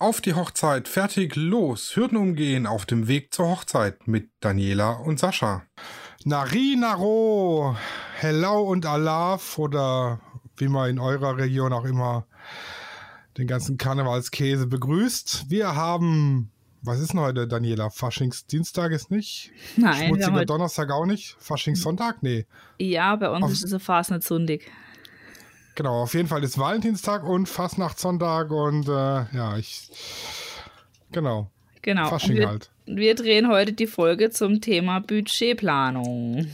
Auf die Hochzeit, fertig, los, Hürden umgehen auf dem Weg zur Hochzeit mit Daniela und Sascha. Nari Naro, Hello und Alaf oder wie man in eurer Region auch immer den ganzen Karnevalskäse begrüßt. Wir haben, was ist denn heute, Daniela? Faschingsdienstag ist nicht? Nein. Schmutziger Donnerstag auch nicht? Faschingssonntag? Nee. Ja, bei uns auf ist es fast nicht Sonntag. Genau, auf jeden Fall ist Valentinstag und Fastnachtssonntag und äh, ja, ich. Genau. Genau. Fasching wir, halt. Wir drehen heute die Folge zum Thema Budgetplanung.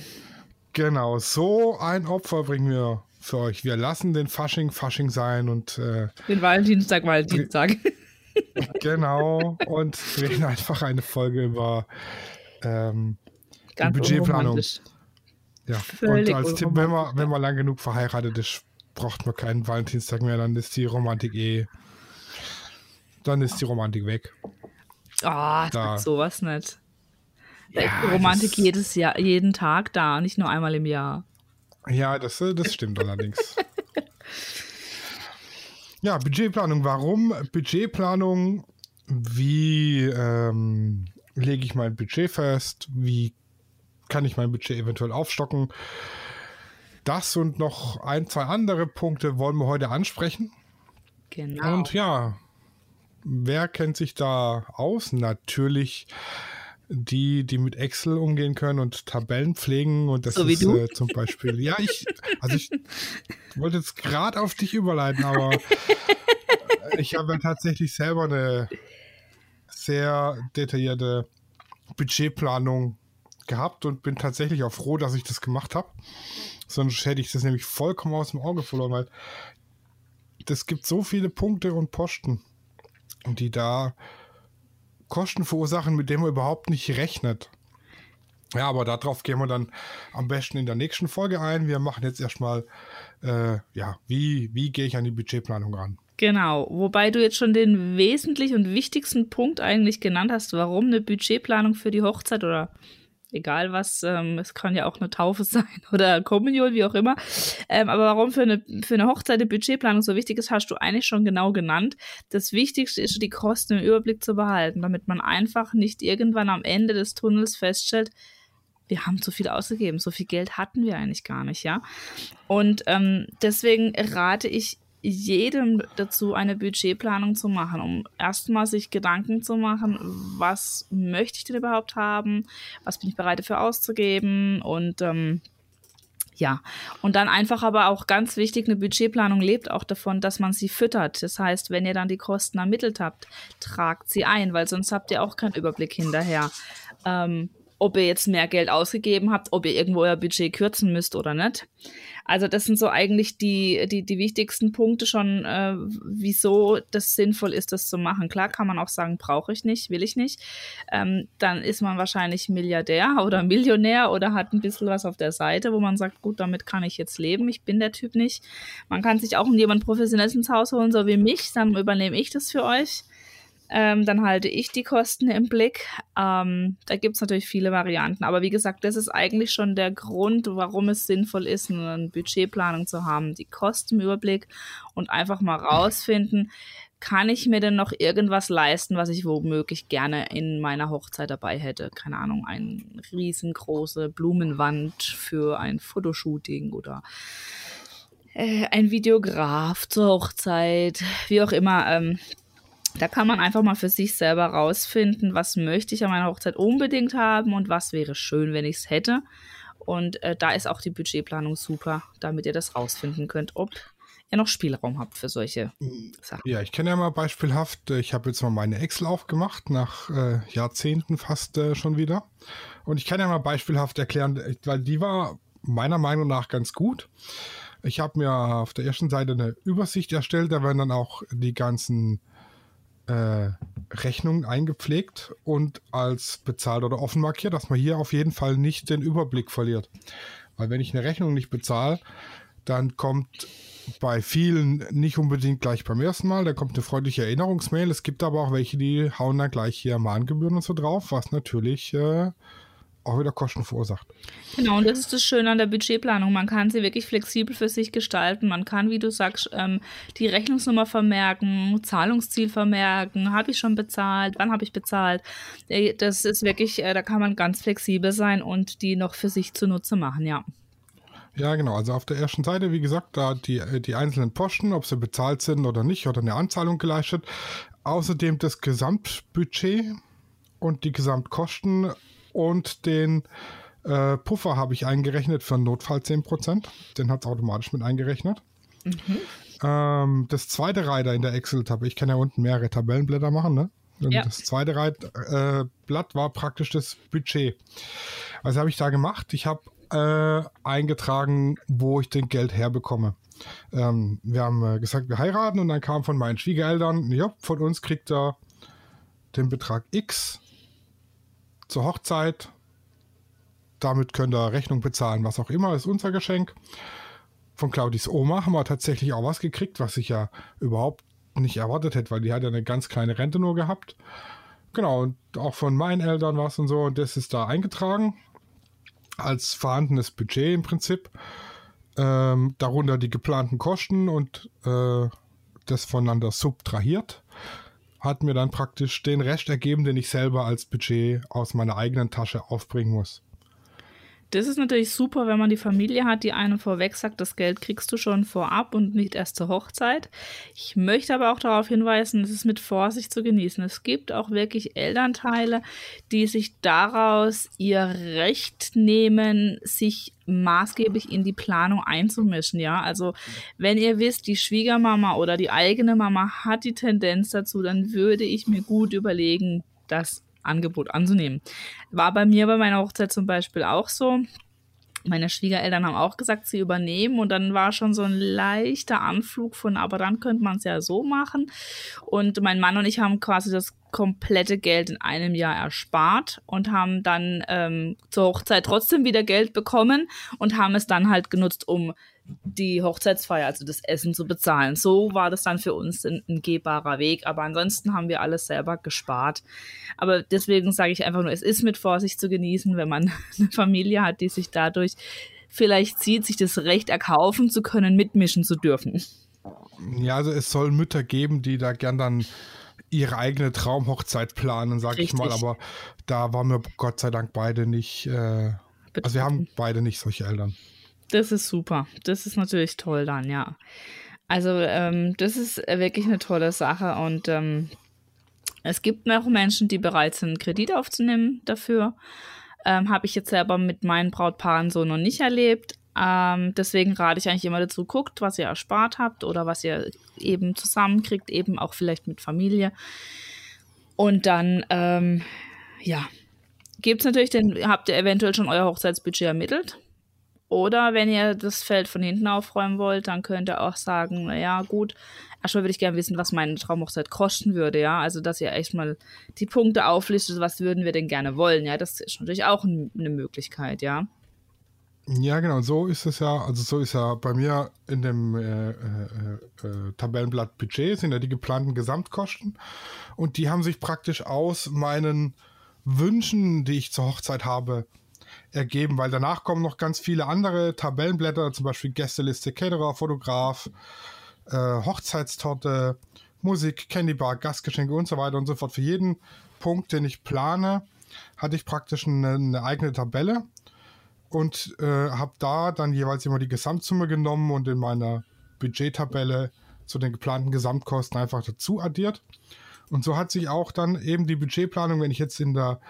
Genau, so ein Opfer bringen wir für euch. Wir lassen den Fasching Fasching sein und. Äh, den Valentinstag Valentinstag. genau, und drehen einfach eine Folge über ähm, Budgetplanung. Ja, Völlig und als Tipp, wenn man, wenn man lang genug verheiratet ist, braucht man keinen Valentinstag mehr, dann ist die Romantik eh. Dann ist die Romantik weg. Ah, oh, sowas nicht. Ja, Romantik jedes Jahr, jeden Tag da, nicht nur einmal im Jahr. Ja, das, äh, das stimmt allerdings. Ja, Budgetplanung. Warum Budgetplanung? Wie ähm, lege ich mein Budget fest? Wie kann ich mein Budget eventuell aufstocken? Das und noch ein, zwei andere Punkte wollen wir heute ansprechen. Genau. Und ja, wer kennt sich da aus? Natürlich die, die mit Excel umgehen können und Tabellen pflegen und das so ist äh, zum Beispiel. Ja, ich, also ich wollte jetzt gerade auf dich überleiten, aber ich habe ja tatsächlich selber eine sehr detaillierte Budgetplanung gehabt und bin tatsächlich auch froh, dass ich das gemacht habe. Sonst hätte ich das nämlich vollkommen aus dem Auge verloren, weil es gibt so viele Punkte und Posten, die da Kosten verursachen, mit denen man überhaupt nicht rechnet. Ja, aber darauf gehen wir dann am besten in der nächsten Folge ein. Wir machen jetzt erstmal, äh, ja, wie, wie gehe ich an die Budgetplanung ran? Genau, wobei du jetzt schon den wesentlichen und wichtigsten Punkt eigentlich genannt hast, warum eine Budgetplanung für die Hochzeit oder egal was, ähm, es kann ja auch eine Taufe sein oder Kommunion, wie auch immer. Ähm, aber warum für eine, für eine Hochzeit die Budgetplanung so wichtig ist, hast du eigentlich schon genau genannt. Das Wichtigste ist, die Kosten im Überblick zu behalten, damit man einfach nicht irgendwann am Ende des Tunnels feststellt, wir haben zu viel ausgegeben, so viel Geld hatten wir eigentlich gar nicht, ja. Und ähm, deswegen rate ich jedem dazu, eine Budgetplanung zu machen, um erstmal sich Gedanken zu machen, was möchte ich denn überhaupt haben, was bin ich bereit dafür auszugeben und ähm, ja, und dann einfach aber auch ganz wichtig, eine Budgetplanung lebt auch davon, dass man sie füttert. Das heißt, wenn ihr dann die Kosten ermittelt habt, tragt sie ein, weil sonst habt ihr auch keinen Überblick hinterher. Ähm, ob ihr jetzt mehr Geld ausgegeben habt, ob ihr irgendwo euer Budget kürzen müsst oder nicht. Also das sind so eigentlich die, die, die wichtigsten Punkte schon, äh, wieso das sinnvoll ist, das zu machen. Klar kann man auch sagen, brauche ich nicht, will ich nicht. Ähm, dann ist man wahrscheinlich Milliardär oder Millionär oder hat ein bisschen was auf der Seite, wo man sagt, gut, damit kann ich jetzt leben, ich bin der Typ nicht. Man kann sich auch jemand Professionelles ins Haus holen, so wie mich, dann übernehme ich das für euch. Ähm, dann halte ich die Kosten im Blick. Ähm, da gibt es natürlich viele Varianten. Aber wie gesagt, das ist eigentlich schon der Grund, warum es sinnvoll ist, eine Budgetplanung zu haben. Die Kosten im Überblick und einfach mal rausfinden, kann ich mir denn noch irgendwas leisten, was ich womöglich gerne in meiner Hochzeit dabei hätte? Keine Ahnung, eine riesengroße Blumenwand für ein Fotoshooting oder äh, ein Videograf zur Hochzeit, wie auch immer. Ähm, da kann man einfach mal für sich selber rausfinden, was möchte ich an meiner Hochzeit unbedingt haben und was wäre schön, wenn ich es hätte. Und äh, da ist auch die Budgetplanung super, damit ihr das rausfinden könnt, ob ihr noch Spielraum habt für solche Sachen. Ja, ich kenne ja mal beispielhaft, äh, ich habe jetzt mal meine Excel aufgemacht, nach äh, Jahrzehnten fast äh, schon wieder. Und ich kann ja mal beispielhaft erklären, äh, weil die war meiner Meinung nach ganz gut. Ich habe mir auf der ersten Seite eine Übersicht erstellt, da werden dann auch die ganzen äh, Rechnung eingepflegt und als bezahlt oder offen markiert, dass man hier auf jeden Fall nicht den Überblick verliert. Weil wenn ich eine Rechnung nicht bezahle, dann kommt bei vielen nicht unbedingt gleich beim ersten Mal, da kommt eine freundliche Erinnerungsmail. Es gibt aber auch welche, die hauen dann gleich hier Mahngebühren und so drauf, was natürlich äh, auch wieder Kosten verursacht. Genau, und das ist das Schöne an der Budgetplanung. Man kann sie wirklich flexibel für sich gestalten. Man kann, wie du sagst, ähm, die Rechnungsnummer vermerken, Zahlungsziel vermerken, habe ich schon bezahlt, wann habe ich bezahlt. Äh, das ist wirklich, äh, da kann man ganz flexibel sein und die noch für sich zunutze machen, ja. Ja, genau. Also auf der ersten Seite, wie gesagt, da die, äh, die einzelnen Posten, ob sie bezahlt sind oder nicht, oder eine Anzahlung geleistet. Außerdem das Gesamtbudget und die Gesamtkosten und den äh, Puffer habe ich eingerechnet für Notfall 10%. Den hat es automatisch mit eingerechnet. Mhm. Ähm, das zweite Reiter in der Excel-Tabelle, ich kann ja unten mehrere Tabellenblätter machen, ne? Ja. das zweite Reit, äh, Blatt war praktisch das Budget. Was habe ich da gemacht? Ich habe äh, eingetragen, wo ich den Geld herbekomme. Ähm, wir haben äh, gesagt, wir heiraten und dann kam von meinen Schwiegereltern, ja, von uns kriegt er den Betrag X zur Hochzeit. Damit könnt ihr Rechnung bezahlen, was auch immer, ist unser Geschenk. Von Claudis Oma haben wir tatsächlich auch was gekriegt, was ich ja überhaupt nicht erwartet hätte, weil die hat ja eine ganz kleine Rente nur gehabt. Genau, und auch von meinen Eltern was und so, und das ist da eingetragen als vorhandenes Budget im Prinzip. Ähm, darunter die geplanten Kosten und äh, das voneinander subtrahiert hat mir dann praktisch den Rest ergeben, den ich selber als Budget aus meiner eigenen Tasche aufbringen muss. Das ist natürlich super, wenn man die Familie hat, die einem vorweg sagt, das Geld kriegst du schon vorab und nicht erst zur Hochzeit. Ich möchte aber auch darauf hinweisen, es ist mit Vorsicht zu genießen. Es gibt auch wirklich Elternteile, die sich daraus ihr Recht nehmen, sich maßgeblich in die Planung einzumischen, ja. Also wenn ihr wisst, die Schwiegermama oder die eigene Mama hat die Tendenz dazu, dann würde ich mir gut überlegen, das Angebot anzunehmen. War bei mir bei meiner Hochzeit zum Beispiel auch so. Meine Schwiegereltern haben auch gesagt, sie übernehmen und dann war schon so ein leichter Anflug von, aber dann könnte man es ja so machen. Und mein Mann und ich haben quasi das komplette Geld in einem Jahr erspart und haben dann ähm, zur Hochzeit trotzdem wieder Geld bekommen und haben es dann halt genutzt, um die Hochzeitsfeier, also das Essen zu bezahlen. So war das dann für uns ein, ein gehbarer Weg, aber ansonsten haben wir alles selber gespart. Aber deswegen sage ich einfach nur, es ist mit Vorsicht zu genießen, wenn man eine Familie hat, die sich dadurch vielleicht sieht, sich das Recht erkaufen zu können, mitmischen zu dürfen. Ja, also es soll Mütter geben, die da gern dann ihre eigene Traumhochzeit planen, sag Richtig. ich mal, aber da waren wir Gott sei Dank beide nicht, äh, also wir haben beide nicht solche Eltern. Das ist super. Das ist natürlich toll dann, ja. Also ähm, das ist wirklich eine tolle Sache und ähm, es gibt noch Menschen, die bereit sind, Kredit aufzunehmen dafür. Ähm, Habe ich jetzt selber mit meinen Brautpaaren so noch nicht erlebt. Ähm, deswegen rate ich eigentlich immer dazu, guckt, was ihr erspart habt oder was ihr eben zusammenkriegt, eben auch vielleicht mit Familie. Und dann, ähm, ja, gibt es natürlich, den, habt ihr eventuell schon euer Hochzeitsbudget ermittelt. Oder wenn ihr das Feld von hinten aufräumen wollt, dann könnt ihr auch sagen, naja, gut, erstmal würde ich gerne wissen, was meine Traumhochzeit kosten würde, ja. Also, dass ihr echt mal die Punkte auflistet, was würden wir denn gerne wollen, ja. Das ist natürlich auch eine Möglichkeit, ja. Ja, genau, so ist es ja, also so ist ja bei mir in dem äh, äh, äh, Tabellenblatt Budget sind ja die geplanten Gesamtkosten und die haben sich praktisch aus meinen Wünschen, die ich zur Hochzeit habe, ergeben, weil danach kommen noch ganz viele andere Tabellenblätter, zum Beispiel Gästeliste, Caterer, Fotograf, äh, Hochzeitstorte, Musik, Candybar, Gastgeschenke und so weiter und so fort. Für jeden Punkt, den ich plane, hatte ich praktisch eine, eine eigene Tabelle und äh, habe da dann jeweils immer die Gesamtsumme genommen und in meiner Budgettabelle zu den geplanten Gesamtkosten einfach dazu addiert. Und so hat sich auch dann eben die Budgetplanung, wenn ich jetzt in der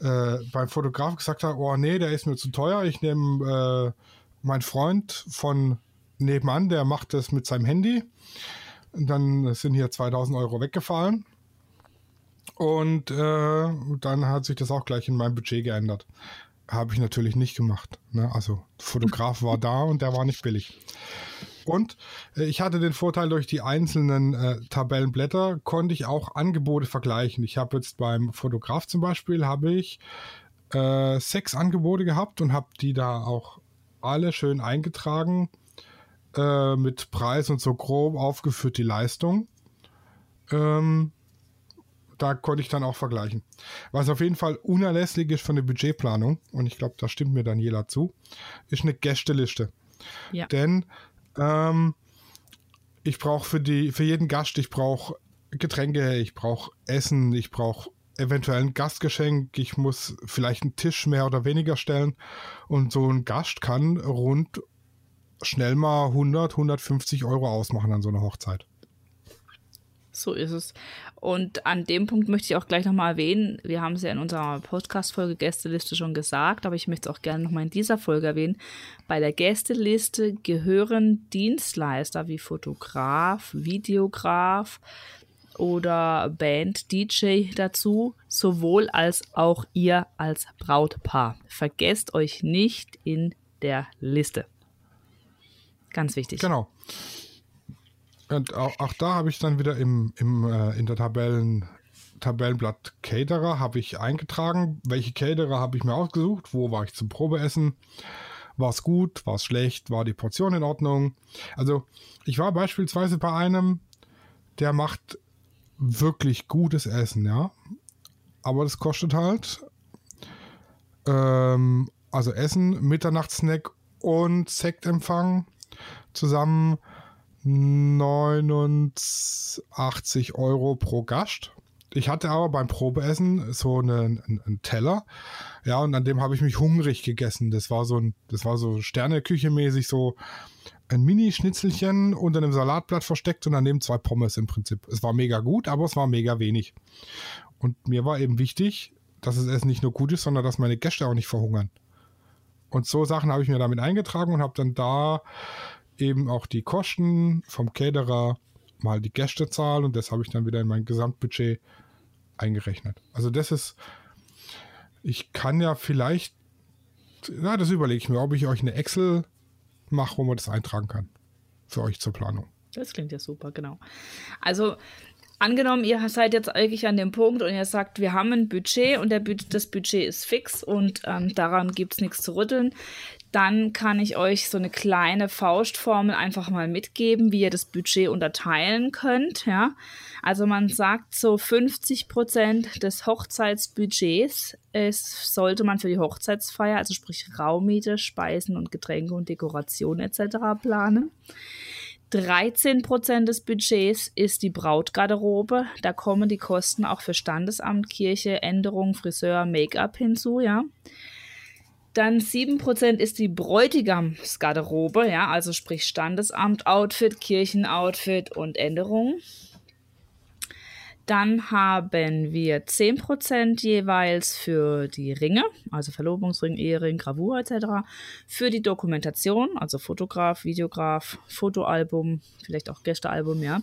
äh, beim Fotograf gesagt habe, oh nee, der ist mir zu teuer, ich nehme äh, meinen Freund von nebenan, der macht das mit seinem Handy. Und dann sind hier 2000 Euro weggefallen. Und äh, dann hat sich das auch gleich in meinem Budget geändert. Habe ich natürlich nicht gemacht. Ne? Also, Fotograf war da und der war nicht billig. Und äh, ich hatte den Vorteil, durch die einzelnen äh, Tabellenblätter konnte ich auch Angebote vergleichen. Ich habe jetzt beim Fotograf zum Beispiel, habe ich äh, sechs Angebote gehabt und habe die da auch alle schön eingetragen äh, mit Preis und so grob aufgeführt die Leistung. Ähm, da konnte ich dann auch vergleichen. Was auf jeden Fall unerlässlich ist von der Budgetplanung, und ich glaube, da stimmt mir Daniela zu, ist eine Gästeliste. Ja. Denn ähm, ich brauche für für jeden Gast, ich brauche Getränke, ich brauche Essen, ich brauche eventuell ein Gastgeschenk, ich muss vielleicht einen Tisch mehr oder weniger stellen und so ein Gast kann rund schnell mal 100, 150 Euro ausmachen an so einer Hochzeit. So ist es. Und an dem Punkt möchte ich auch gleich nochmal erwähnen, wir haben es ja in unserer Podcast-Folge Gästeliste schon gesagt, aber ich möchte es auch gerne nochmal in dieser Folge erwähnen. Bei der Gästeliste gehören Dienstleister wie Fotograf, Videograf, oder Band, DJ dazu, sowohl als auch ihr als Brautpaar. Vergesst euch nicht in der Liste. Ganz wichtig. Genau. Und auch, auch da habe ich dann wieder im, im, äh, in der Tabellen, Tabellenblatt Caterer habe ich eingetragen, welche Caterer habe ich mir ausgesucht, wo war ich zum Probeessen, war es gut, war es schlecht, war die Portion in Ordnung. Also ich war beispielsweise bei einem, der macht wirklich gutes Essen, ja. Aber das kostet halt ähm, also Essen, Mitternachtssnack und Sektempfang zusammen 89 Euro pro Gast. Ich hatte aber beim Probeessen so einen, einen, Teller, ja, und an dem habe ich mich hungrig gegessen. Das war so ein, das war so Sterneküche-mäßig so ein Mini-Schnitzelchen unter einem Salatblatt versteckt und daneben zwei Pommes im Prinzip. Es war mega gut, aber es war mega wenig. Und mir war eben wichtig, dass es Essen nicht nur gut ist, sondern dass meine Gäste auch nicht verhungern. Und so Sachen habe ich mir damit eingetragen und habe dann da eben auch die Kosten vom Caterer, mal die Gästezahl und das habe ich dann wieder in mein Gesamtbudget eingerechnet. Also das ist, ich kann ja vielleicht, na, das überlege ich mir, ob ich euch eine Excel mache, wo man das eintragen kann. Für euch zur Planung. Das klingt ja super, genau. Also angenommen, ihr seid jetzt eigentlich an dem Punkt und ihr sagt, wir haben ein Budget und der, das Budget ist fix und ähm, daran gibt es nichts zu rütteln, dann kann ich euch so eine kleine Faustformel einfach mal mitgeben, wie ihr das Budget unterteilen könnt. Ja? Also man sagt so 50 Prozent des Hochzeitsbudgets ist, sollte man für die Hochzeitsfeier, also sprich Raummiete, Speisen und Getränke und Dekoration etc. planen. 13 Prozent des Budgets ist die Brautgarderobe. Da kommen die Kosten auch für Standesamt, Kirche, Änderung, Friseur, Make-up hinzu, ja. Dann 7% ist die Bräutigamsgarderobe, ja, also sprich Standesamt, Outfit, Kirchenoutfit und Änderungen. Dann haben wir 10% jeweils für die Ringe, also Verlobungsring, Ehering, Gravur etc. Für die Dokumentation, also Fotograf, Videograf, Fotoalbum, vielleicht auch Gästealbum, ja.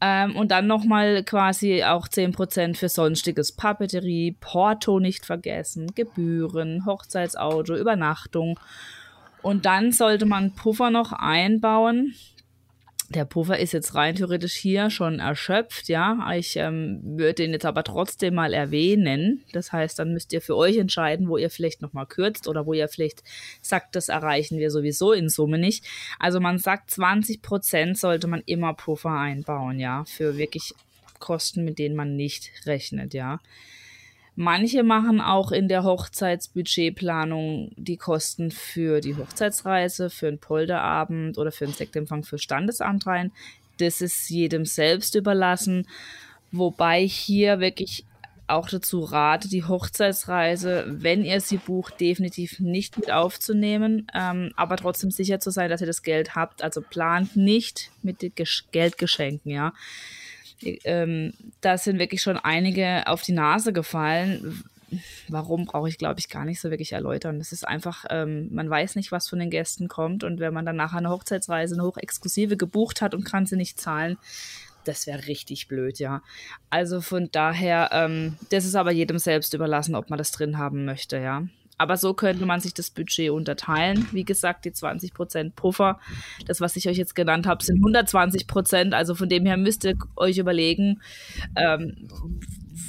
Ähm, und dann nochmal quasi auch 10% für sonstiges Papeterie, Porto nicht vergessen, Gebühren, Hochzeitsauto, Übernachtung. Und dann sollte man Puffer noch einbauen der Puffer ist jetzt rein theoretisch hier schon erschöpft, ja. Ich ähm, würde den jetzt aber trotzdem mal erwähnen. Das heißt, dann müsst ihr für euch entscheiden, wo ihr vielleicht nochmal kürzt oder wo ihr vielleicht sagt, das erreichen wir sowieso in Summe nicht. Also man sagt, 20 Prozent sollte man immer Puffer einbauen, ja, für wirklich Kosten, mit denen man nicht rechnet, ja. Manche machen auch in der Hochzeitsbudgetplanung die Kosten für die Hochzeitsreise, für einen Polderabend oder für einen Sektempfang für Standesamt rein. Das ist jedem selbst überlassen. Wobei hier wirklich auch dazu rate, die Hochzeitsreise, wenn ihr sie bucht, definitiv nicht mit aufzunehmen, ähm, aber trotzdem sicher zu sein, dass ihr das Geld habt. Also plant nicht mit den Geldgeschenken, ja ähm, da sind wirklich schon einige auf die Nase gefallen. Warum brauche ich, glaube ich, gar nicht so wirklich erläutern. Das ist einfach, ähm, man weiß nicht, was von den Gästen kommt. Und wenn man dann nachher eine Hochzeitsreise, eine hochexklusive gebucht hat und kann sie nicht zahlen, das wäre richtig blöd, ja. Also von daher, ähm, das ist aber jedem selbst überlassen, ob man das drin haben möchte, ja. Aber so könnte man sich das Budget unterteilen. Wie gesagt, die 20% Puffer, das, was ich euch jetzt genannt habe, sind 120% Also von dem her müsst ihr euch überlegen, ähm,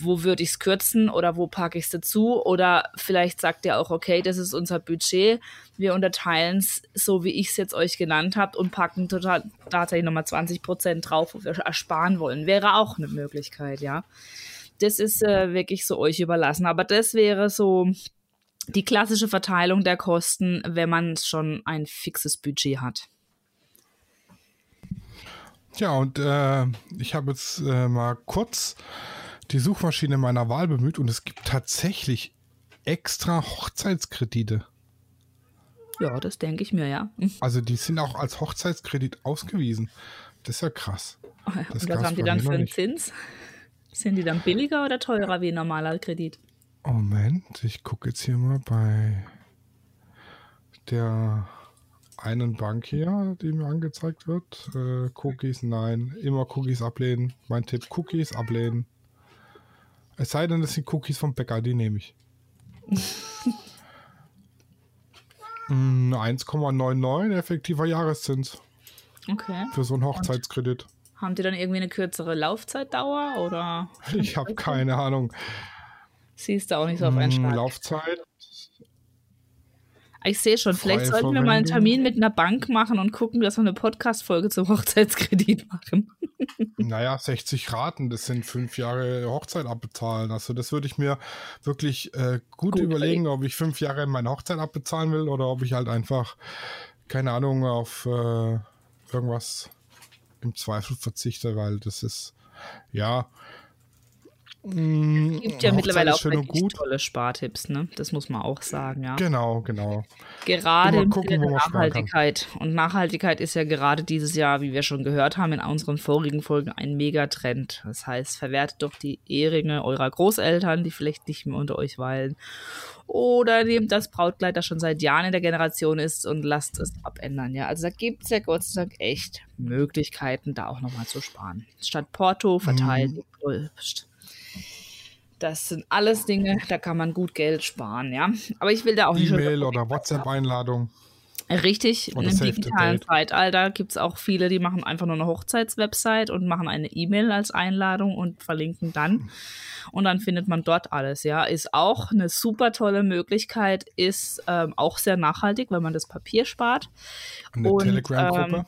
wo würde ich es kürzen oder wo packe ich es dazu? Oder vielleicht sagt ihr auch, okay, das ist unser Budget. Wir unterteilen es so, wie ich es jetzt euch genannt habe und packen total tatsächlich nochmal 20% drauf, wo wir ersparen wollen. Wäre auch eine Möglichkeit, ja. das ist äh, wirklich so euch überlassen. Aber das wäre so die klassische Verteilung der Kosten, wenn man schon ein fixes Budget hat. Ja, und äh, ich habe jetzt äh, mal kurz die Suchmaschine meiner Wahl bemüht und es gibt tatsächlich extra Hochzeitskredite. Ja, das denke ich mir, ja. Also die sind auch als Hochzeitskredit ausgewiesen. Das ist ja krass. Das und was haben die dann für einen Zins? Sind die dann billiger oder teurer wie ein normaler Kredit? Moment, ich gucke jetzt hier mal bei der einen Bank hier, die mir angezeigt wird. Äh, Cookies, nein. Immer Cookies ablehnen. Mein Tipp, Cookies ablehnen. Es sei denn, es sind Cookies vom Bäcker, die nehme ich. 1,99 hm, effektiver Jahreszins. Okay. Für so einen Hochzeitskredit. Und haben die dann irgendwie eine kürzere Laufzeitdauer oder? Ich habe keine Ahnung. Siehst du auch nicht so auf einen hm, Schlag. Laufzeit ich sehe schon, vielleicht sollten wir mal einen Termin mit einer Bank machen und gucken, dass wir eine Podcast-Folge zum Hochzeitskredit machen. naja, 60 Raten, das sind fünf Jahre Hochzeit abbezahlen. Also das würde ich mir wirklich äh, gut, gut, überlegen, ob ich fünf Jahre meine Hochzeit abbezahlen will oder ob ich halt einfach, keine Ahnung, auf äh, irgendwas im Zweifel verzichte, weil das ist, ja, Mm, es gibt ja mittlerweile auch wirklich tolle Spartipps, ne? Das muss man auch sagen, ja. Genau, genau. Gerade gucken, der Nachhaltigkeit. Und Nachhaltigkeit ist ja gerade dieses Jahr, wie wir schon gehört haben in unseren vorigen Folgen, ein Megatrend. Das heißt, verwertet doch die Ehringe eurer Großeltern, die vielleicht nicht mehr unter euch weilen. Oder nehmt das Brautkleid, das schon seit Jahren in der Generation ist und lasst es abändern. Ja, also da gibt es ja Gott sei Dank echt Möglichkeiten, da auch nochmal zu sparen. Statt Porto verteilt. Mhm. Das sind alles Dinge, da kann man gut Geld sparen, ja. Aber ich will da auch nicht. E-Mail oder WhatsApp-Einladung. Richtig, oder im digitalen Zeitalter gibt es auch viele, die machen einfach nur eine Hochzeitswebsite und machen eine E-Mail als Einladung und verlinken dann. Und dann findet man dort alles, ja. Ist auch eine super tolle Möglichkeit, ist ähm, auch sehr nachhaltig, weil man das Papier spart. Eine Telegram-Gruppe? Ähm,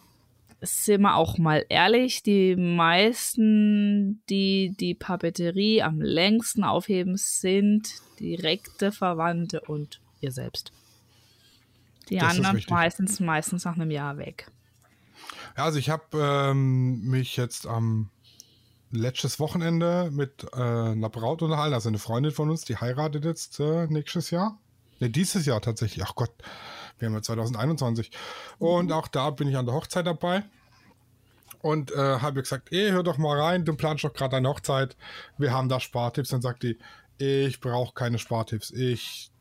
sind wir auch mal ehrlich, die meisten, die die Papeterie am längsten aufheben, sind direkte Verwandte und ihr selbst. Die das anderen meistens, meistens nach einem Jahr weg. Ja, also ich habe ähm, mich jetzt am letztes Wochenende mit äh, einer Braut unterhalten, also eine Freundin von uns, die heiratet jetzt äh, nächstes Jahr. Ne, dieses Jahr tatsächlich. Ach Gott, wir haben ja 2021. Und mhm. auch da bin ich an der Hochzeit dabei. Und äh, habe gesagt, ey, hör doch mal rein, du planst doch gerade eine Hochzeit. Wir haben da Spartipps. Dann sagt die, ich brauche keine Spartipps. Ich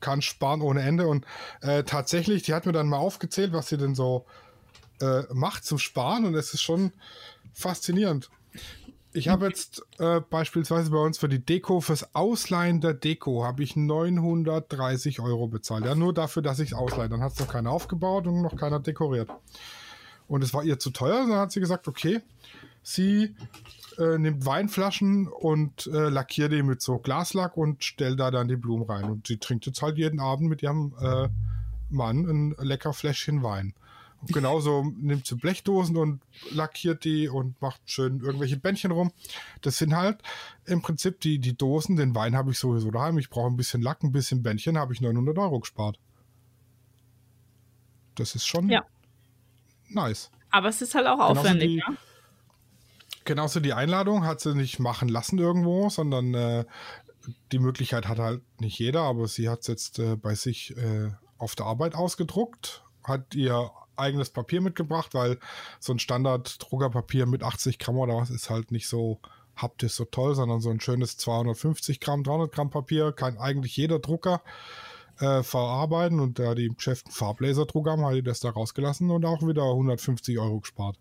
kann sparen ohne Ende. Und äh, tatsächlich, die hat mir dann mal aufgezählt, was sie denn so äh, macht zum Sparen. Und es ist schon faszinierend. Ich habe jetzt äh, beispielsweise bei uns für die Deko, fürs Ausleihen der Deko, habe ich 930 Euro bezahlt. Ja, nur dafür, dass ich es ausleihe. Dann hat es noch keiner aufgebaut und noch keiner dekoriert. Und es war ihr zu teuer. Dann hat sie gesagt, okay, sie äh, nimmt Weinflaschen und äh, lackiert die mit so Glaslack und stellt da dann die Blumen rein. Und sie trinkt jetzt halt jeden Abend mit ihrem äh, Mann ein lecker Fläschchen Wein. Und genauso nimmt sie Blechdosen und lackiert die und macht schön irgendwelche Bändchen rum. Das sind halt im Prinzip die, die Dosen. Den Wein habe ich sowieso daheim. Ich brauche ein bisschen Lack, ein bisschen Bändchen, habe ich 900 Euro gespart. Das ist schon ja. nice. Aber es ist halt auch aufwendig, genauso die, ja? Genauso die Einladung hat sie nicht machen lassen irgendwo, sondern äh, die Möglichkeit hat halt nicht jeder, aber sie hat es jetzt äh, bei sich äh, auf der Arbeit ausgedruckt, hat ihr eigenes Papier mitgebracht, weil so ein Standard-Druckerpapier mit 80 Gramm oder was ist halt nicht so haptisch so toll, sondern so ein schönes 250 Gramm, 300 Gramm Papier kann eigentlich jeder Drucker äh, verarbeiten und da die im Geschäft einen Farblaserdrucker haben, haben die das da rausgelassen und auch wieder 150 Euro gespart.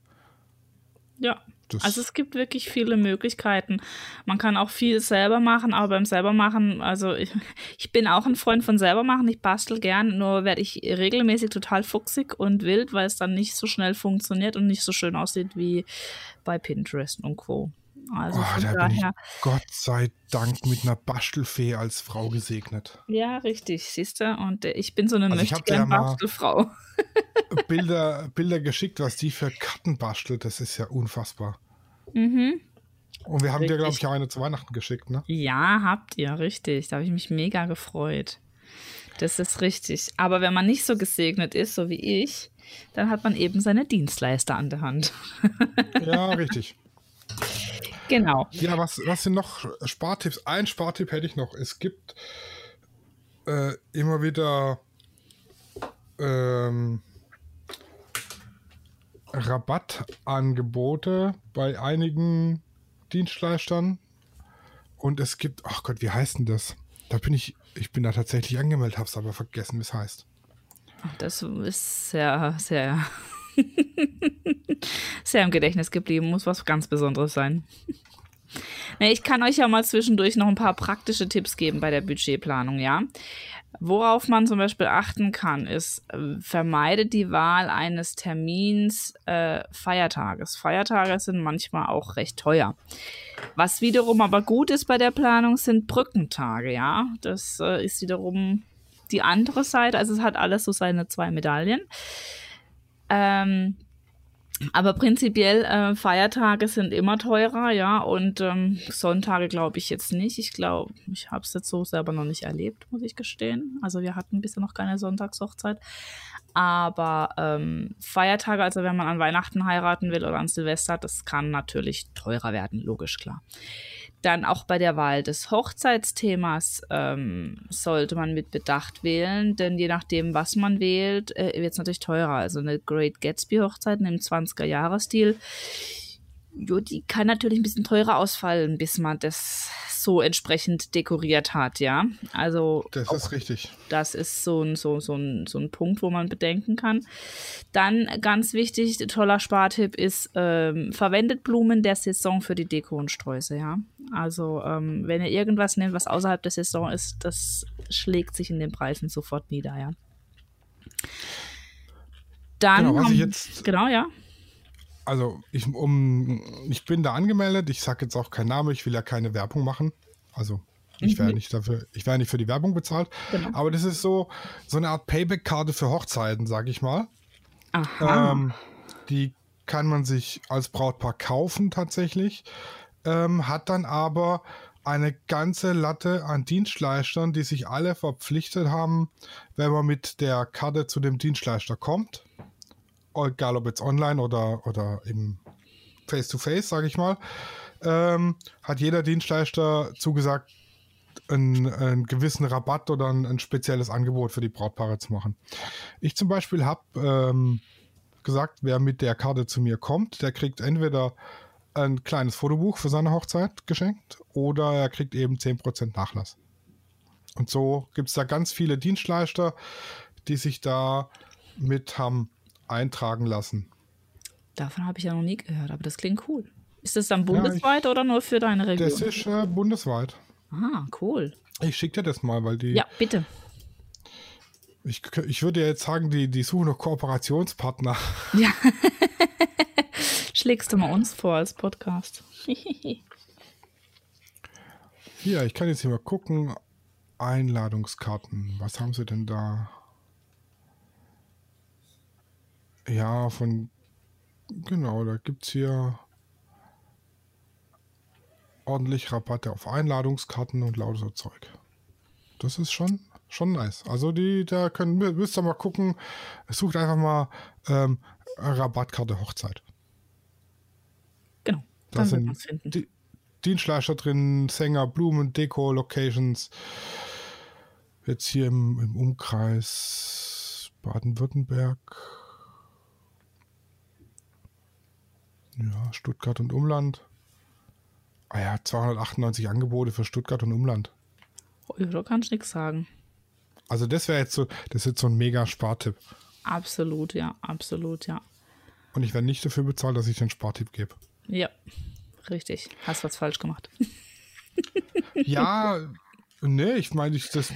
Ja, das also es gibt wirklich viele Möglichkeiten. Man kann auch viel selber machen, aber beim selbermachen, also ich, ich bin auch ein Freund von selbermachen. Ich bastel gern, nur werde ich regelmäßig total fuchsig und wild, weil es dann nicht so schnell funktioniert und nicht so schön aussieht wie bei Pinterest und Co. Also oh, da daher, bin ich Gott sei Dank mit einer Bastelfee als Frau gesegnet. Ja, richtig, siehst du. Und äh, ich bin so eine also möchte Bastelfrau. Bilder, Bilder geschickt, was die für Karten bastelt. Das ist ja unfassbar. Mhm. Und wir haben dir, glaube Richtig. ich, auch eine zu Weihnachten geschickt, ne? Ja, habt ihr, richtig. Da habe ich mich mega gefreut. Das ist richtig. Aber wenn man nicht so gesegnet ist, so wie ich, dann hat man eben seine Dienstleister an der Hand. Ja, richtig. Genau. Ja, was, was sind noch Spartipps? Ein Spartipp hätte ich noch. Es gibt äh, immer wieder ähm, Rabattangebote bei einigen Dienstleistern. Und es gibt, ach Gott, wie heißt denn das? Da bin ich, ich bin da tatsächlich angemeldet, hab's aber vergessen, wie es heißt. Das ist sehr, sehr, sehr im Gedächtnis geblieben. Muss was ganz Besonderes sein. Ich kann euch ja mal zwischendurch noch ein paar praktische Tipps geben bei der Budgetplanung, ja. Worauf man zum Beispiel achten kann, ist, äh, vermeidet die Wahl eines Termins äh, Feiertages. Feiertage sind manchmal auch recht teuer. Was wiederum aber gut ist bei der Planung, sind Brückentage, ja. Das äh, ist wiederum die andere Seite. Also es hat alles so seine zwei Medaillen. Ähm, aber prinzipiell äh, Feiertage sind immer teurer, ja, und ähm, Sonntage glaube ich jetzt nicht. Ich glaube, ich habe es jetzt so selber noch nicht erlebt, muss ich gestehen. Also wir hatten bisher noch keine Sonntagshochzeit. Aber ähm, Feiertage, also wenn man an Weihnachten heiraten will oder an Silvester, das kann natürlich teurer werden, logisch klar. Dann auch bei der Wahl des Hochzeitsthemas ähm, sollte man mit Bedacht wählen, denn je nachdem, was man wählt, äh, wird es natürlich teurer. Also eine Great Gatsby-Hochzeit im 20er-Jahres-Stil, jo, die kann natürlich ein bisschen teurer ausfallen, bis man das so entsprechend dekoriert hat, ja. Also Das ist richtig. das ist so ein, so, so, ein, so ein Punkt, wo man bedenken kann. Dann ganz wichtig, toller Spartipp ist, ähm, verwendet Blumen der Saison für die Deko und Sträuße, ja. Also ähm, wenn ihr irgendwas nehmt, was außerhalb der Saison ist, das schlägt sich in den Preisen sofort nieder, ja. Dann, Genau, was ich jetzt- genau, ja. Also ich, um, ich bin da angemeldet. Ich sage jetzt auch keinen Namen. Ich will ja keine Werbung machen. Also ich werde nicht dafür, ich werde nicht für die Werbung bezahlt. Genau. Aber das ist so so eine Art Payback-Karte für Hochzeiten, sage ich mal. Aha. Ähm, die kann man sich als Brautpaar kaufen tatsächlich, ähm, hat dann aber eine ganze Latte an Dienstleistern, die sich alle verpflichtet haben, wenn man mit der Karte zu dem Dienstleister kommt, egal ob jetzt online oder, oder im Face-to-Face, sage ich mal, ähm, hat jeder Dienstleister zugesagt, einen, einen gewissen Rabatt oder ein, ein spezielles Angebot für die Brautpaare zu machen. Ich zum Beispiel habe ähm, gesagt, wer mit der Karte zu mir kommt, der kriegt entweder ein kleines Fotobuch für seine Hochzeit geschenkt oder er kriegt eben 10% Nachlass. Und so gibt es da ganz viele Dienstleister, die sich da mit haben eintragen lassen. Davon habe ich ja noch nie gehört, aber das klingt cool. Ist das dann ich- bundesweit oder nur für deine Region? Das ist äh, bundesweit. ah, cool. Ich schicke dir das mal, weil die. Ja, bitte. Ich, ich würde ja jetzt sagen, die, die suchen noch Kooperationspartner. Ja. Schlägst du mal uns vor als Podcast. Hier, ich kann jetzt hier mal gucken. Einladungskarten. Was haben sie denn da? Ja, von. Genau, da gibt es hier ordentlich Rabatte auf Einladungskarten und lauter so Zeug. Das ist schon, schon nice. Also die, da können, müsst ihr mal gucken. Sucht einfach mal ähm, Rabattkarte Hochzeit. genau. Da sind die Dienstleister drin, Sänger, Blumen, Deko, Locations. Jetzt hier im, im Umkreis Baden-Württemberg. Ja, Stuttgart und Umland. Ah ja, 298 Angebote für Stuttgart und Umland. Oh, da kannst du nichts sagen. Also das wäre jetzt so, das ist jetzt so ein mega Spartipp. Absolut, ja, absolut, ja. Und ich werde nicht dafür bezahlt, dass ich den Spartipp gebe. Ja, richtig. Hast was falsch gemacht. Ja, nee, ich meine, ich, das-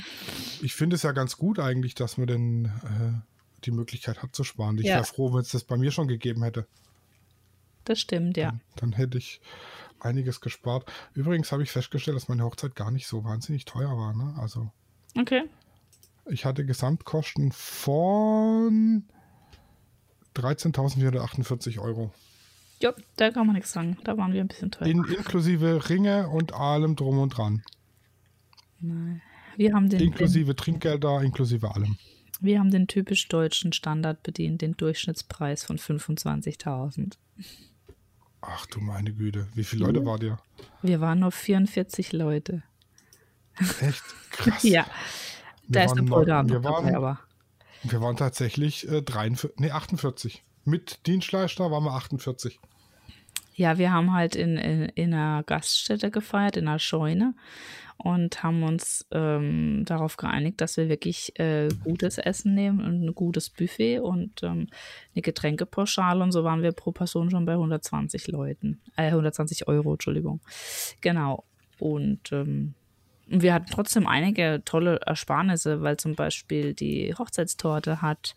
ich finde es ja ganz gut eigentlich, dass man denn äh, die Möglichkeit hat zu sparen. Ich Ja. wäre froh, wenn es das bei mir schon gegeben hätte. Das stimmt, ja. Dann hätte ich einiges gespart. Übrigens habe ich festgestellt, dass meine Hochzeit gar nicht so wahnsinnig teuer war. Ne? Also Okay. ich hatte Gesamtkosten von 13.448 Euro. Ja, da kann man nichts sagen. Da waren wir ein bisschen teuer. In, inklusive Ringe und allem drum und dran. Nein. Wir haben den, Inklusive Trinkgelder, inklusive allem. wir haben den typisch deutschen Standard bedient, den Durchschnittspreis von 25.000. Ach du meine Güte, wie viele Leute wart ihr? Wir waren nur 44 Leute. Echt krass. Ja, da Wir ist eine Polterabend wir dabei, waren- aber Wir waren tatsächlich äh, 43, nee, 48. Mit Dienstleister waren wir 48. Ja, wir haben halt in, in, in einer Gaststätte gefeiert, in einer Scheune und haben uns ähm, darauf geeinigt, dass wir wirklich äh, gutes Essen nehmen und ein gutes Buffet und ähm, eine Getränkepauschale und so waren wir pro Person schon bei 120 Leuten, äh, 120 Euro, Entschuldigung. Genau. Und ähm, und wir hatten trotzdem einige tolle Ersparnisse, weil zum Beispiel die Hochzeitstorte hat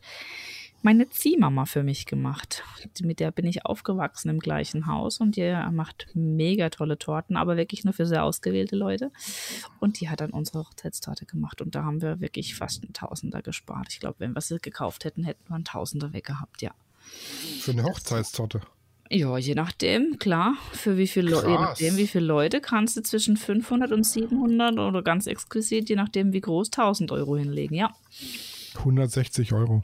meine Ziehmama für mich gemacht. Mit der bin ich aufgewachsen im gleichen Haus und die macht mega tolle Torten, aber wirklich nur für sehr ausgewählte Leute. Und die hat dann unsere Hochzeitstorte gemacht und da haben wir wirklich fast einen Tausender gespart. Ich glaube, wenn wir sie gekauft hätten, hätten wir einen Tausender weggehabt, ja. Für eine Hochzeitstorte. Ja, je nachdem, klar. Für wie viele Leute, je nachdem, wie viele Leute kannst du zwischen 500 und 700 oder ganz exquisit, je nachdem, wie groß, 1000 Euro hinlegen. Ja, 160 Euro.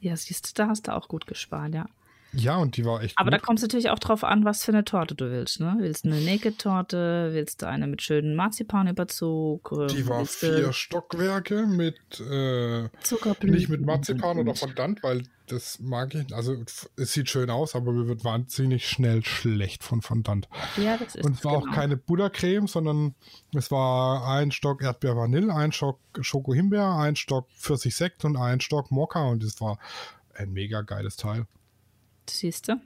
Ja, siehst du, da hast du auch gut gespart, ja. Ja, und die war echt Aber da gut. kommt es natürlich auch drauf an, was für eine Torte du willst. Ne? Willst du eine Naked-Torte? Willst du eine mit schönem Marzipanüberzug? Die war vier Stockwerke mit, äh, Zuckerblüten? nicht mit Marzipan oder Fondant, weil das mag ich. Also es sieht schön aus, aber mir wird wahnsinnig schnell schlecht von Fondant. Ja, das ist Und es war auch genau. keine Buttercreme, sondern es war ein Stock Erdbeer Vanille, ein Stock Schoko Himbeer, ein Stock Pfirsich Sekt und ein Stock Mokka und es war ein mega geiles Teil. Siehst du?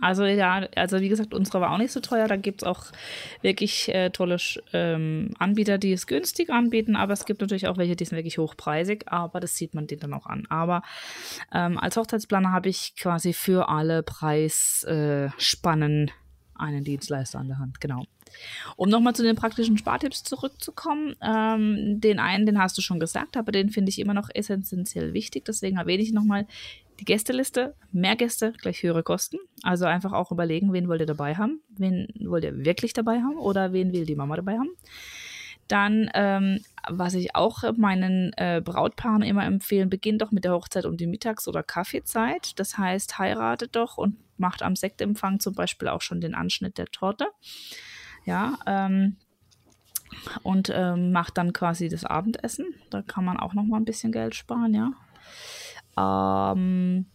Also ja, also wie gesagt, unsere war auch nicht so teuer. Da gibt es auch wirklich äh, tolle ähm, Anbieter, die es günstig anbieten, aber es gibt natürlich auch welche, die sind wirklich hochpreisig, aber das sieht man denen dann auch an. Aber ähm, als Hochzeitsplaner habe ich quasi für alle Preisspannen äh, einen Dienstleister an der Hand, genau. Um nochmal zu den praktischen Spartipps zurückzukommen, ähm, den einen, den hast du schon gesagt, aber den finde ich immer noch essentiell wichtig. Deswegen erwähne ich nochmal die Gästeliste. Mehr Gäste, gleich höhere Kosten. Also einfach auch überlegen, wen wollt ihr dabei haben? Wen wollt ihr wirklich dabei haben? Oder wen will die Mama dabei haben? Dann, ähm, was ich auch meinen äh, Brautpaaren immer empfehlen, beginnt doch mit der Hochzeit um die Mittags- oder Kaffeezeit. Das heißt, heiratet doch und macht am Sektempfang zum Beispiel auch schon den Anschnitt der Torte. Ja, ähm, und ähm, macht dann quasi das Abendessen. Da kann man auch noch mal ein bisschen Geld sparen, ja. Ähm,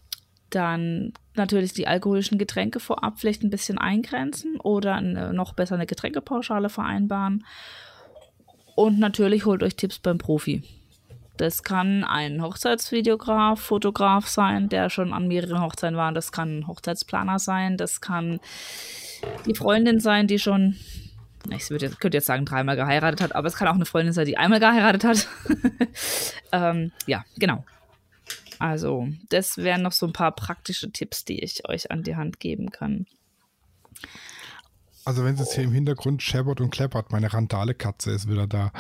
dann natürlich die alkoholischen Getränke vorab vielleicht ein bisschen eingrenzen oder eine, noch besser eine Getränkepauschale vereinbaren. Und natürlich holt euch Tipps beim Profi. Das kann ein Hochzeitsvideograf, Fotograf sein, der schon an mehreren Hochzeiten war. Das kann ein Hochzeitsplaner sein. Das kann die Freundin sein, die schon, ich würde jetzt, könnte jetzt sagen, dreimal geheiratet hat, aber es kann auch eine Freundin sein, die einmal geheiratet hat. ähm, ja, genau. Also, das wären noch so ein paar praktische Tipps, die ich euch an die Hand geben kann. Also wenn es jetzt hier im Hintergrund scheppert und kleppert, meine Randale-Katze ist wieder da.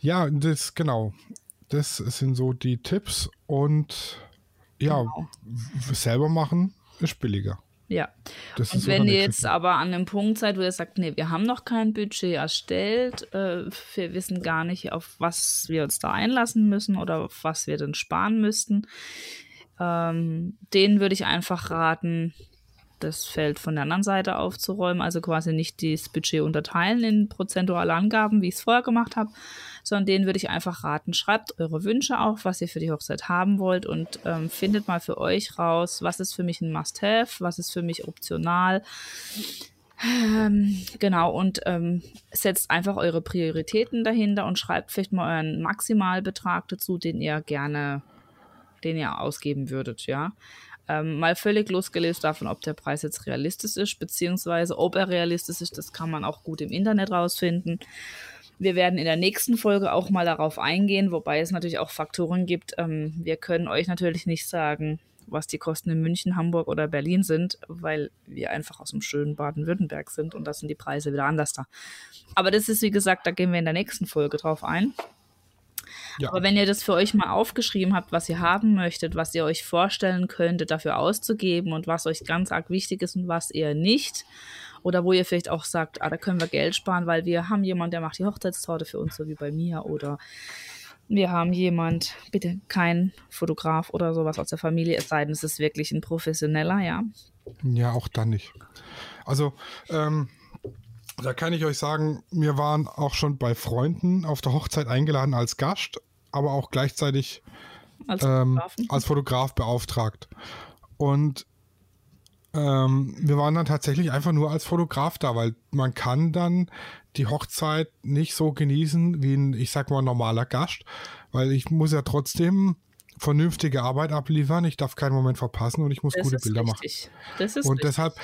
Ja, das genau. Das sind so die Tipps und ja, Genau. selber machen ist billiger. Ja. Das ist Und wenn ihr jetzt aber an einem Punkt seid, wo ihr sagt, nee, wir haben noch kein Budget erstellt, äh, wir wissen gar nicht, auf was wir uns da einlassen müssen oder auf was wir denn sparen müssten, ähm, denen würde ich einfach raten, das Feld von der anderen Seite aufzuräumen, also quasi nicht das Budget unterteilen in prozentuale Angaben, wie ich es vorher gemacht habe, sondern denen würde ich einfach raten, schreibt eure Wünsche auf, was ihr für die Hochzeit haben wollt und ähm, findet mal für euch raus, was ist für mich ein Must-Have, was ist für mich optional. Ähm, genau, und ähm, setzt einfach eure Prioritäten dahinter und schreibt vielleicht mal euren Maximalbetrag dazu, den ihr gerne, den ihr ausgeben würdet, ja. Ähm, mal völlig losgelöst davon, ob der Preis jetzt realistisch ist, beziehungsweise ob er realistisch ist, das kann man auch gut im Internet rausfinden. Wir werden in der nächsten Folge auch mal darauf eingehen, wobei es natürlich auch Faktoren gibt. Ähm, wir können euch natürlich nicht sagen, was die Kosten in München, Hamburg oder Berlin sind, weil wir einfach aus dem schönen Baden-Württemberg sind und da sind die Preise wieder anders da. Aber das ist, wie gesagt, da gehen wir in der nächsten Folge drauf ein. Ja. Aber wenn ihr das für euch mal aufgeschrieben habt, was ihr haben möchtet, was ihr euch vorstellen könntet, dafür auszugeben und was euch ganz arg wichtig ist und was eher nicht, oder wo ihr vielleicht auch sagt, ah, da können wir Geld sparen, weil wir haben jemanden, der macht die Hochzeitstorte für uns, so wie bei mir, oder wir haben jemand, bitte kein Fotograf oder sowas aus der Familie, es sei denn, es ist wirklich ein professioneller, ja. Ja, auch dann nicht. Also, ähm, da kann ich euch sagen, wir waren auch schon bei Freunden auf der Hochzeit eingeladen als Gast, aber auch gleichzeitig als, ähm, als Fotograf beauftragt. Und ähm, wir waren dann tatsächlich einfach nur als Fotograf da, weil man kann dann die Hochzeit nicht so genießen wie ein, ich sag mal, normaler Gast, weil ich muss ja trotzdem vernünftige Arbeit abliefern, ich darf keinen Moment verpassen und ich muss das gute Bilder richtig. machen. Das ist und richtig. deshalb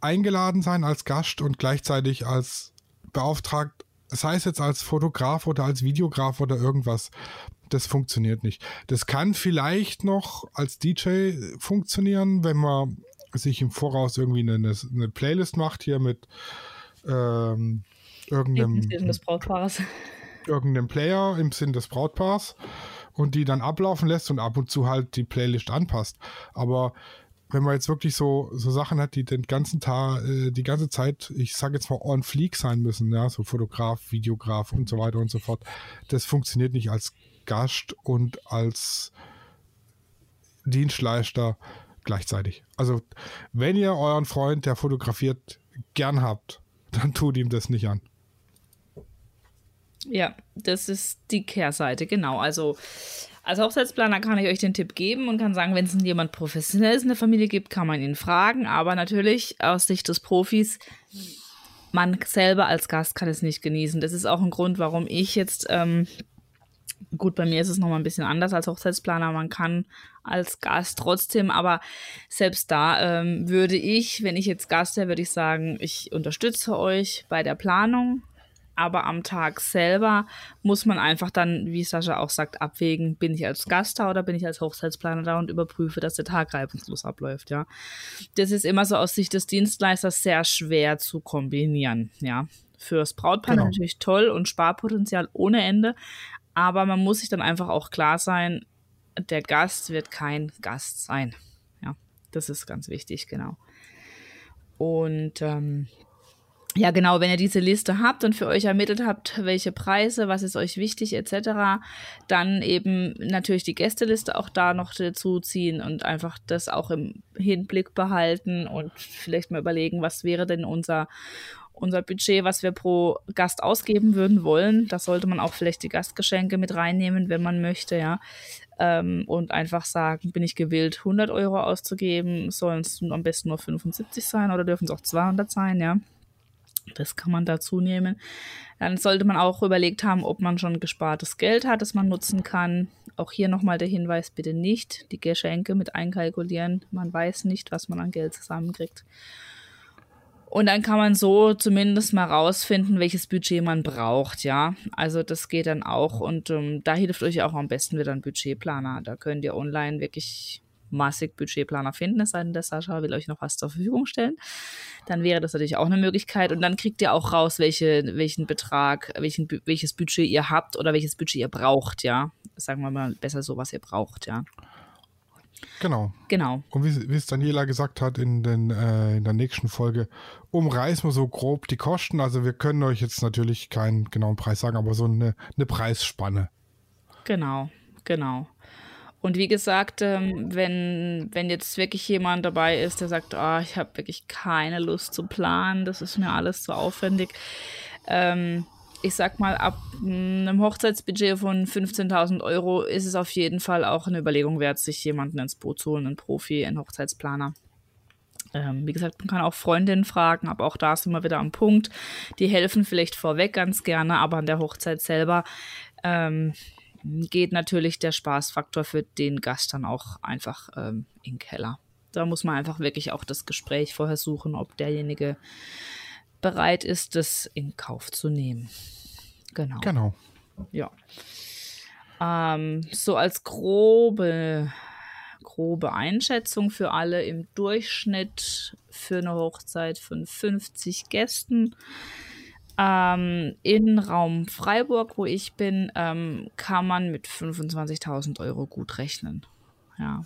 eingeladen sein als Gast und gleichzeitig als beauftragt, sei es jetzt als Fotograf oder als Videograf oder irgendwas, das funktioniert nicht. Das kann vielleicht noch als DJ funktionieren, wenn man sich im Voraus irgendwie eine, eine Playlist macht hier mit ähm, irgendeinem, irgendeinem Player im Sinn des Brautpaars und die dann ablaufen lässt und ab und zu halt die Playlist anpasst. Aber wenn man jetzt wirklich so, so Sachen hat, die den ganzen Tag, äh, die ganze Zeit, ich sage jetzt mal on fleek sein müssen, ja, so Fotograf, Videograf und so weiter und so fort, das funktioniert nicht als Gast und als Dienstleister gleichzeitig. Also, wenn ihr euren Freund, der fotografiert, gern habt, dann tut ihm das nicht an. Ja, das ist die Kehrseite, genau. Also als Hochzeitsplaner kann ich euch den Tipp geben und kann sagen, wenn es jemand Professionelles in der Familie gibt, kann man ihn fragen. Aber natürlich aus Sicht des Profis, man selber als Gast kann es nicht genießen. Das ist auch ein Grund, warum ich jetzt, ähm, gut, bei mir ist es nochmal ein bisschen anders als Hochzeitsplaner. Man kann als Gast trotzdem, aber selbst da ähm, würde ich, wenn ich jetzt Gast wäre, würde ich sagen, ich unterstütze euch bei der Planung aber am Tag selber muss man einfach dann, wie Sascha auch sagt, abwägen, bin ich als Gast da oder bin ich als Hochzeitsplaner da und überprüfe, dass der Tag reibungslos abläuft, ja. Das ist immer so aus Sicht des Dienstleisters sehr schwer zu kombinieren, ja. Fürs Brautpaar genau. natürlich toll und Sparpotenzial ohne Ende, aber man muss sich dann einfach auch klar sein, der Gast wird kein Gast sein, ja. Das ist ganz wichtig, genau. Und ähm, ja, genau, wenn ihr diese Liste habt und für euch ermittelt habt, welche Preise, was ist euch wichtig etc., dann eben natürlich die Gästeliste auch da noch dazu ziehen und einfach das auch im Hinblick behalten und vielleicht mal überlegen, was wäre denn unser unser Budget, was wir pro Gast ausgeben würden wollen. Da sollte man auch vielleicht die Gastgeschenke mit reinnehmen, wenn man möchte, ja. Ähm, und einfach sagen, bin ich gewillt, 100 Euro auszugeben, sollen es am besten nur 75 sein oder dürfen es auch 200 sein, ja. Das kann man dazu nehmen. Dann sollte man auch überlegt haben, ob man schon gespartes Geld hat, das man nutzen kann. Auch hier nochmal der Hinweis, bitte nicht die Geschenke mit einkalkulieren. Man weiß nicht, was man an Geld zusammenkriegt. Und dann kann man so zumindest mal rausfinden, welches Budget man braucht, ja. Also das geht dann auch und ähm, da hilft euch auch am besten wieder ein Budgetplaner. Da könnt ihr online wirklich massig Budgetplaner finden, es sei denn, der Sascha will euch noch was zur Verfügung stellen. Dann wäre das natürlich auch eine Möglichkeit. Und dann kriegt ihr auch raus, welche, welchen Betrag, welchen, welches Budget ihr habt oder welches Budget ihr braucht, ja. Sagen wir mal besser so, was ihr braucht, ja. Genau. Genau. Und wie, wie es Daniela gesagt hat in, den, äh, in der nächsten Folge, umreißen wir so grob die Kosten. Also wir können euch jetzt natürlich keinen genauen Preis sagen, aber so eine, eine Preisspanne. Genau, genau. Und wie gesagt, ähm, wenn, wenn jetzt wirklich jemand dabei ist, der sagt, oh, ich habe wirklich keine Lust zu planen, das ist mir alles zu aufwendig. Ähm, ich sag mal, ab einem Hochzeitsbudget von 15.000 Euro ist es auf jeden Fall auch eine Überlegung wert, sich jemanden ins Boot zu holen, einen Profi, einen Hochzeitsplaner. Ähm, wie gesagt, man kann auch Freundinnen fragen, aber auch da sind wir wieder am Punkt. Die helfen vielleicht vorweg ganz gerne, aber an der Hochzeit selber ähm, geht natürlich der Spaßfaktor für den Gast dann auch einfach ähm, in den Keller. Da muss man einfach wirklich auch das Gespräch vorher suchen, ob derjenige bereit ist, das in Kauf zu nehmen. Genau. Genau. Ja. Ähm, so als grobe, grobe Einschätzung für alle im Durchschnitt für eine Hochzeit von 50 Gästen Ähm, in Raum Freiburg, wo ich bin, ähm, kann man mit 25.000 Euro gut rechnen. Ja.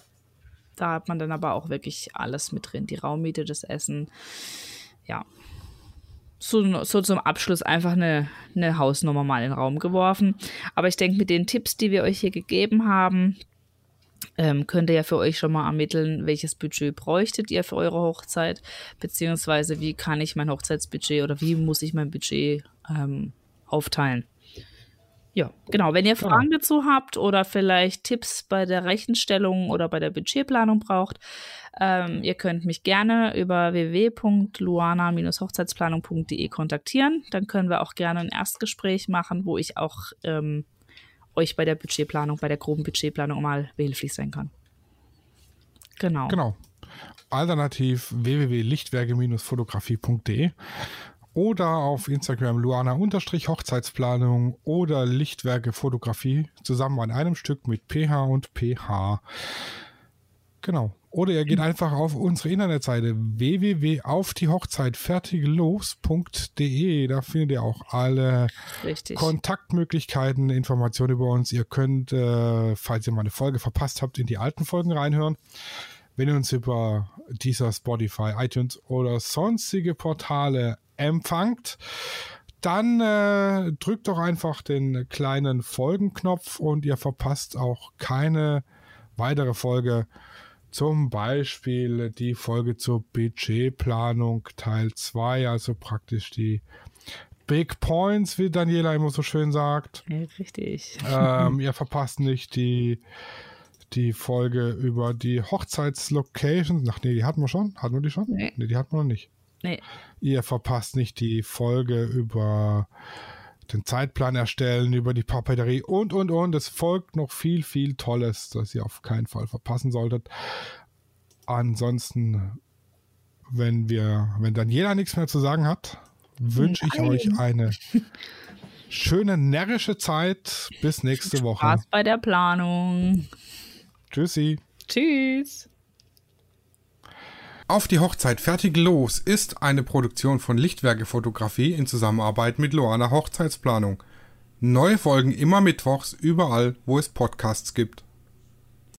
Da hat man dann aber auch wirklich alles mit drin. Die Raummiete, das Essen. Ja. So, so zum Abschluss einfach eine, eine Hausnummer mal in den Raum geworfen. Aber ich denke, mit den Tipps, die wir euch hier gegeben haben, ähm, könnt ihr ja für euch schon mal ermitteln, welches Budget bräuchtet ihr für eure Hochzeit, beziehungsweise wie kann ich mein Hochzeitsbudget oder wie muss ich mein Budget ähm, aufteilen. Ja, genau. Wenn ihr genau. Fragen dazu habt oder vielleicht Tipps bei der Rechenstellung oder bei der Budgetplanung braucht, ähm, ihr könnt mich gerne über www.luana-hochzeitsplanung.de kontaktieren. Dann können wir auch gerne ein Erstgespräch machen, wo ich auch ähm, euch bei der Budgetplanung, bei der groben Budgetplanung mal behilflich sein kann. Genau. Genau. Alternativ www.lichtwerke-fotografie.de oder auf Instagram Luana-Hochzeitsplanung oder Lichtwerke Fotografie zusammen an einem Stück mit PH und PH. Genau. Oder ihr geht mhm. einfach auf unsere Internetseite www.aufdiehochzeitfertiglos.de. Da findet ihr auch alle Richtig. Kontaktmöglichkeiten, Informationen über uns. Ihr könnt, äh, falls ihr mal eine Folge verpasst habt, in die alten Folgen reinhören. Wenn ihr uns über dieser Spotify, iTunes oder sonstige Portale empfangt, dann äh, drückt doch einfach den kleinen Folgenknopf und ihr verpasst auch keine weitere Folge zum Beispiel die Folge zur Budgetplanung Teil 2, also praktisch die Big Points, wie Daniela immer so schön sagt. Ja, richtig. Ähm, ihr verpasst nicht die, die Folge über die Hochzeitslocations. Ach nee, die hatten wir schon. Hatten wir die schon? Nee, nee die hatten wir noch nicht. Nee. Ihr verpasst nicht die Folge über den Zeitplan erstellen, über die Papeterie und, und, und. Es folgt noch viel, viel Tolles, das ihr auf keinen Fall verpassen solltet. Ansonsten, wenn wir, wenn dann jeder nichts mehr zu sagen hat, wünsche ich euch eine schöne närrische Zeit. Bis nächste Woche. Spaß bei der Planung. Tschüssi. Tschüss. Auf die Hochzeit fertig los ist eine Produktion von Lichtwerke Fotografie in Zusammenarbeit mit Loana Hochzeitsplanung. Neue Folgen immer mittwochs überall, wo es Podcasts gibt.